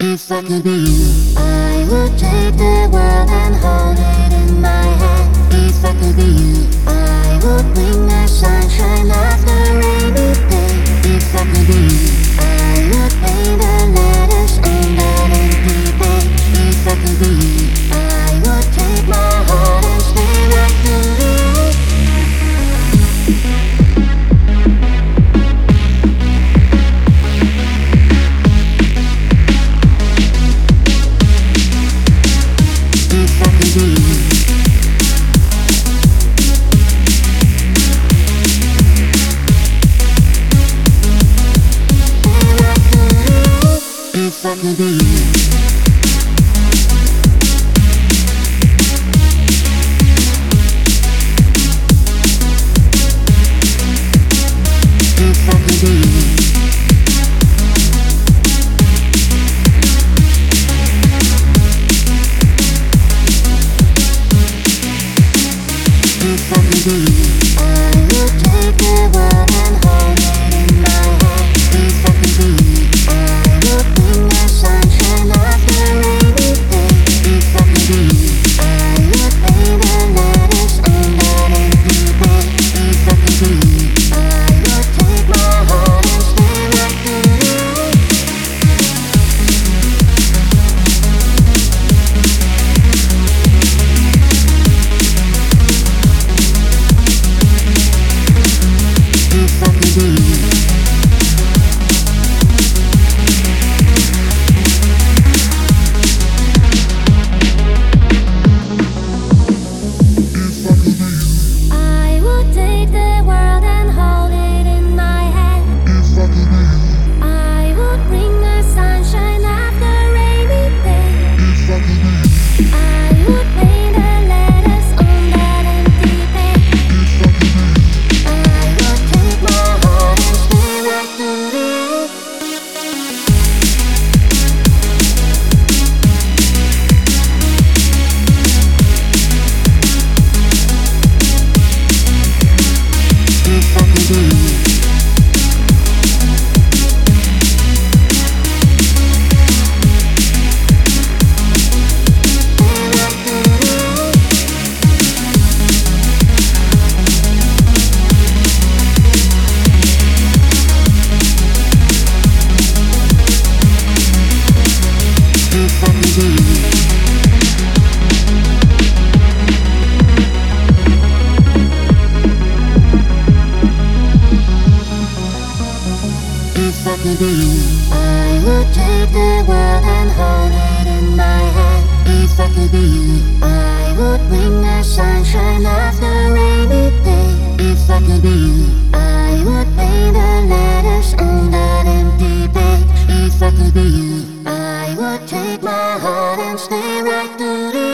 If I could be you, I would take the world and hold it in my it from the beginning. back into you. I would take the world and hold it in my hand if I could be you. I would bring the sunshine of the rainy day if I could be you. I would paint the letters on that empty page if I could be you. I would take my heart and stay right through.